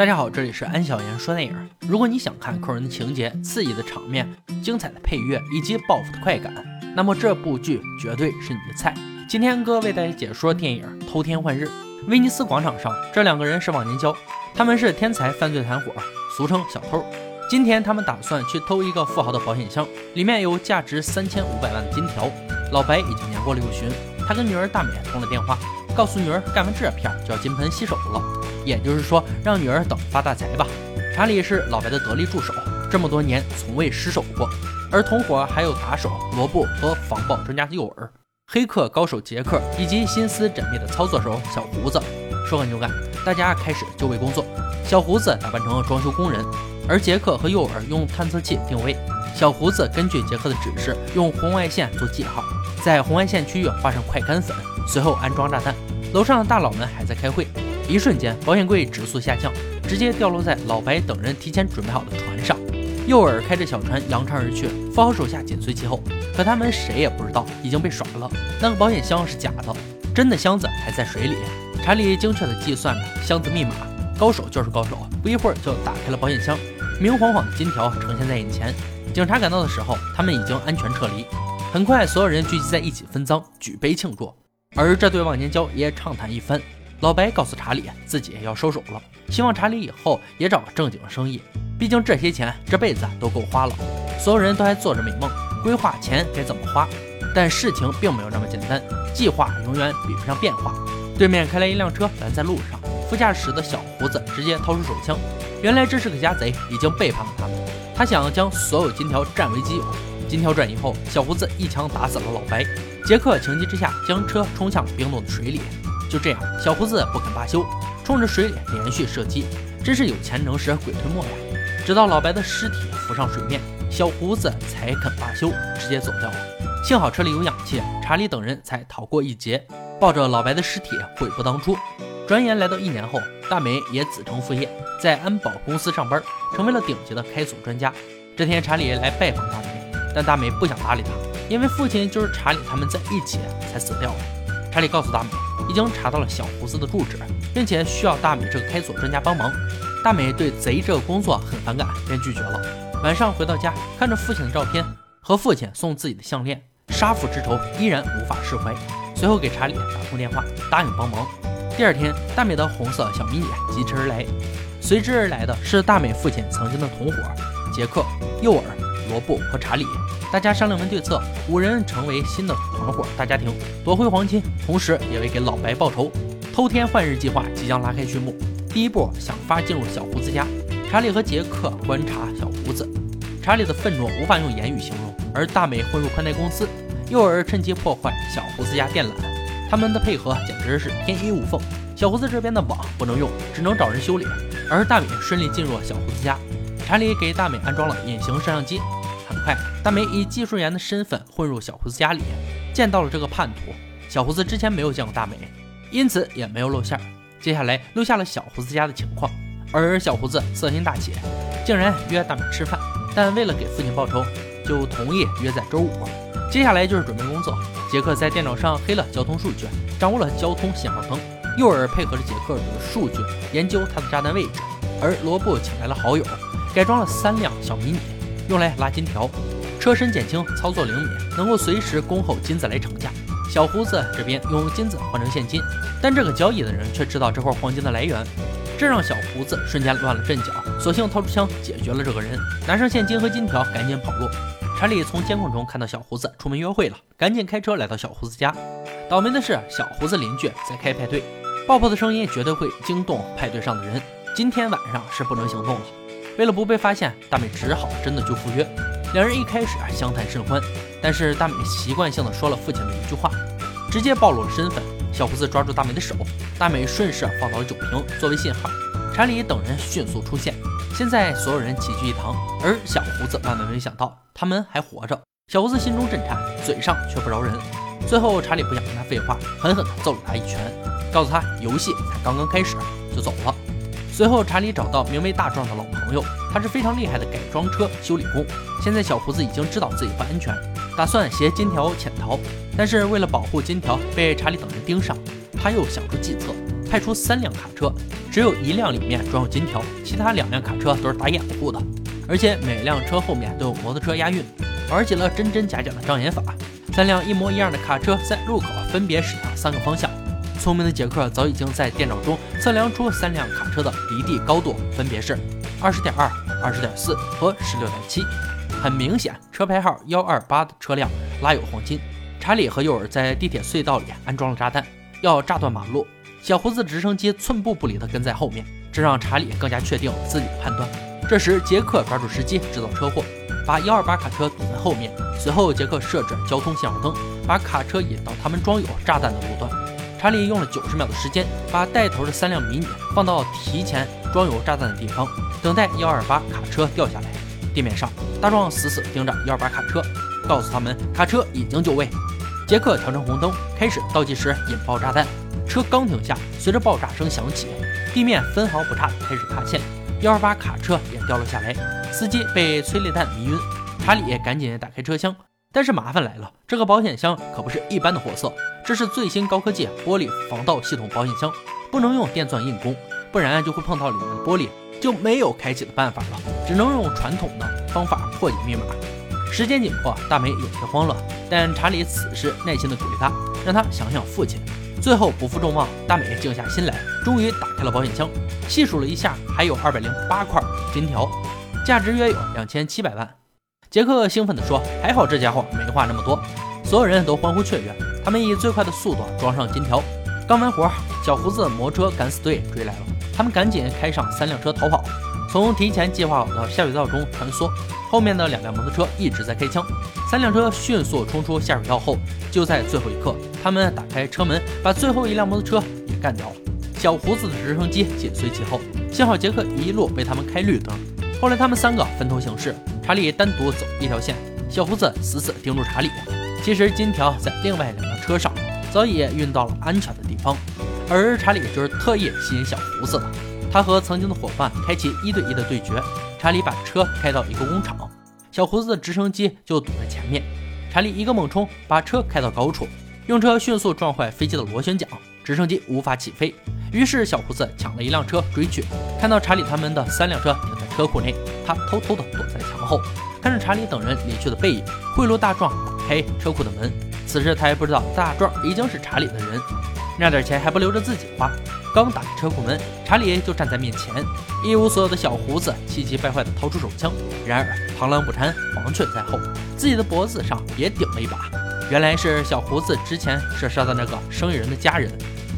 大家好，这里是安小言说电影。如果你想看扣人的情节、刺激的场面、精彩的配乐以及报复的快感，那么这部剧绝对是你的菜。今天哥为大家解说电影《偷天换日》。威尼斯广场上，这两个人是忘年交，他们是天才犯罪团伙，俗称小偷。今天他们打算去偷一个富豪的保险箱，里面有价值三千五百万的金条。老白已经年过六旬，他跟女儿大美通了电话。告诉女儿，干完这片就要金盆洗手了，也就是说，让女儿等发大财吧。查理是老白的得力助手，这么多年从未失手过。而同伙还有打手罗布和防爆专家诱饵，黑客高手杰克以及心思缜密的操作手小胡子。说干就干，大家开始就位工作。小胡子打扮成了装修工人，而杰克和诱饵用探测器定位。小胡子根据杰克的指示，用红外线做记号，在红外线区域画上快干粉。随后安装炸弹，楼上的大佬们还在开会。一瞬间，保险柜直速下降，直接掉落在老白等人提前准备好的船上。诱饵开着小船扬长而去，富豪手下紧随其后。可他们谁也不知道已经被耍了。那个保险箱是假的，真的箱子还在水里。查理精确地计算着箱子密码，高手就是高手，不一会儿就打开了保险箱，明晃晃的金条呈现在眼前。警察赶到的时候，他们已经安全撤离。很快，所有人聚集在一起分赃，举杯庆祝。而这对忘年交也畅谈一番。老白告诉查理，自己要收手了，希望查理以后也找个正经的生意。毕竟这些钱这辈子都够花了。所有人都还做着美梦，规划钱该怎么花。但事情并没有那么简单，计划永远比不上变化。对面开来一辆车拦在路上，副驾驶的小胡子直接掏出手枪。原来这是个家贼，已经背叛了他们。他想要将所有金条占为己有。金条转移后，小胡子一枪打死了老白。杰克情急之下将车冲向冰冻的水里，就这样，小胡子不肯罢休，冲着水里连续射击，真是有钱能使鬼推磨呀！直到老白的尸体浮上水面，小胡子才肯罢休，直接走掉了。幸好车里有氧气，查理等人才逃过一劫，抱着老白的尸体悔不当初。转眼来到一年后，大美也子承父业，在安保公司上班，成为了顶级的开锁专家。这天，查理来拜访大美，但大美不想搭理他。因为父亲就是查理他们在一起才死掉的。查理告诉大美，已经查到了小胡子的住址，并且需要大美这个开锁专家帮忙。大美对贼这个工作很反感，便拒绝了。晚上回到家，看着父亲的照片和父亲送自己的项链，杀父之仇依然无法释怀。随后给查理打通电话，答应帮忙。第二天，大美的红色小迷你疾驰而来，随之而来的是大美父亲曾经的同伙杰克、诱饵、罗布和查理。大家商量完对策，五人成为新的团伙大家庭，夺回黄金，同时也为给老白报仇。偷天换日计划即将拉开序幕。第一步，想法进入小胡子家。查理和杰克观察小胡子，查理的愤怒无法用言语形容。而大美混入宽带公司，诱饵趁机破坏小胡子家电缆，他们的配合简直是天衣无缝。小胡子这边的网不能用，只能找人修理。而大美顺利进入了小胡子家，查理给大美安装了隐形摄像机。很快，大美以技术员的身份混入小胡子家里，见到了这个叛徒。小胡子之前没有见过大美，因此也没有露馅。接下来录下了小胡子家的情况，而小胡子色心大起，竟然约大美吃饭。但为了给父亲报仇，就同意约在周五。接下来就是准备工作。杰克在电脑上黑了交通数据，掌握了交通信号灯。诱饵配合着杰克的数据研究他的炸弹位置，而罗布请来了好友，改装了三辆小迷你。用来拉金条，车身减轻，操作灵敏，能够随时恭候金子来成价。小胡子这边用金子换成现金，但这个交易的人却知道这块黄金的来源，这让小胡子瞬间乱了阵脚，索性掏出枪解决了这个人，拿上现金和金条，赶紧跑路。查理从监控中看到小胡子出门约会了，赶紧开车来到小胡子家。倒霉的是，小胡子邻居在开派对，爆破的声音绝对会惊动派对上的人，今天晚上是不能行动了。为了不被发现，大美只好真的就赴约。两人一开始啊相谈甚欢，但是大美习惯性的说了父亲的一句话，直接暴露了身份。小胡子抓住大美的手，大美顺势放倒了酒瓶作为信号。查理等人迅速出现，现在所有人齐聚一堂，而小胡子万万没想到他们还活着。小胡子心中震颤，嘴上却不饶人。最后查理不想跟他废话，狠狠地揍了他一拳，告诉他游戏才刚刚开始，就走了。随后，查理找到名为大壮的老朋友，他是非常厉害的改装车修理工。现在小胡子已经知道自己不安全，打算携金条潜逃。但是为了保护金条被查理等人盯上，他又想出计策，派出三辆卡车，只有一辆里面装有金条，其他两辆卡车都是打掩护的。而且每辆车后面都有摩托车押运，玩起了真真假假的障眼法。三辆一模一样的卡车在路口分别驶向三个方向。聪明的杰克早已经在电脑中测量出三辆卡车的离地高度，分别是二十点二、二十点四和十六点七。很明显，车牌号幺二八的车辆拉有黄金。查理和诱尔在地铁隧道里安装了炸弹，要炸断马路。小胡子直升机寸步不离地跟在后面，这让查理更加确定自己的判断。这时，杰克抓住时机制造车祸，把幺二八卡车堵在后面。随后，杰克设置交通信号灯，把卡车引到他们装有炸弹的路段。查理用了九十秒的时间，把带头的三辆迷你放到提前装有炸弹的地方，等待幺二八卡车掉下来。地面上，大壮死死盯着幺二八卡车，告诉他们卡车已经就位。杰克调成红灯，开始倒计时引爆炸弹。车刚停下，随着爆炸声响起，地面分毫不差开始塌陷。幺二八卡车也掉了下来，司机被催泪弹迷晕。查理赶紧打开车厢，但是麻烦来了，这个保险箱可不是一般的货色，这是最新高科技玻璃防盗系统保险箱，不能用电钻硬攻，不然就会碰到里面的玻璃，就没有开启的办法了，只能用传统的方法破解密码。时间紧迫，大美有些慌了，但查理此时耐心地鼓励她，让她想想父亲。最后不负众望，大美静下心来，终于打开了保险箱，细数了一下，还有二百零八块金条，价值约有两千七百万。杰克兴奋地说：“还好这家伙没话那么多。”所有人都欢呼雀跃。他们以最快的速度装上金条，刚完活，小胡子摩托车敢死队追来了，他们赶紧开上三辆车逃跑，从提前计划好的下水道中穿梭。后面的两辆摩托车一直在开枪，三辆车迅速冲出下水道后，就在最后一刻，他们打开车门，把最后一辆摩托车也干掉了。小胡子的直升机紧随其后，幸好杰克一路为他们开绿灯。后来他们三个分头行事，查理单独走一条线，小胡子死死盯住查理。其实金条在另外两辆车上早已运到了安全的地方，而查理就是特意吸引小胡子的。他和曾经的伙伴开启一对一的对决。查理把车开到一个工厂，小胡子的直升机就堵在前面。查理一个猛冲，把车开到高处，用车迅速撞坏飞机的螺旋桨，直升机无法起飞。于是小胡子抢了一辆车追去，看到查理他们的三辆车停在车库内，他偷偷的躲在后，看着查理等人离去的背影，贿赂大壮打开车库的门。此时他还不知道大壮已经是查理的人，那点钱还不留着自己花。刚打开车库门，查理就站在面前，一无所有的小胡子气急败坏地掏出手枪。然而螳螂捕蝉，黄雀在后，自己的脖子上也顶了一把。原来是小胡子之前射杀的那个生意人的家人，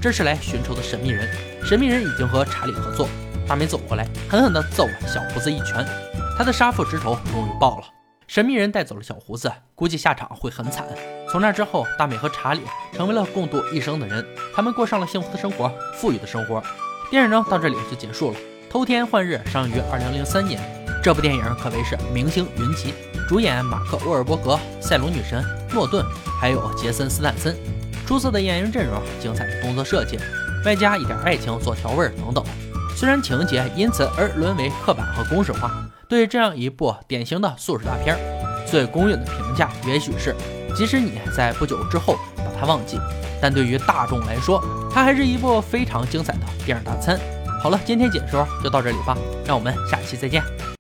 这是来寻仇的神秘人。神秘人已经和查理合作。大美走过来，狠狠地揍了小胡子一拳。他的杀父之仇终于报了。神秘人带走了小胡子，估计下场会很惨。从那之后，大美和查理成为了共度一生的人，他们过上了幸福的生活，富裕的生活。电影呢，到这里就结束了。偷天换日上映于二零零三年，这部电影可谓是明星云集，主演马克·沃尔伯格、赛隆女神诺顿，还有杰森·斯坦森，出色的演员阵容，精彩的动作设计，外加一点爱情做调味等等。虽然情节因此而沦为刻板和公式化，对这样一部典型的素食大片，最公允的评价也许是。即使你在不久之后把它忘记，但对于大众来说，它还是一部非常精彩的电影大餐。好了，今天解说就到这里吧，让我们下期再见。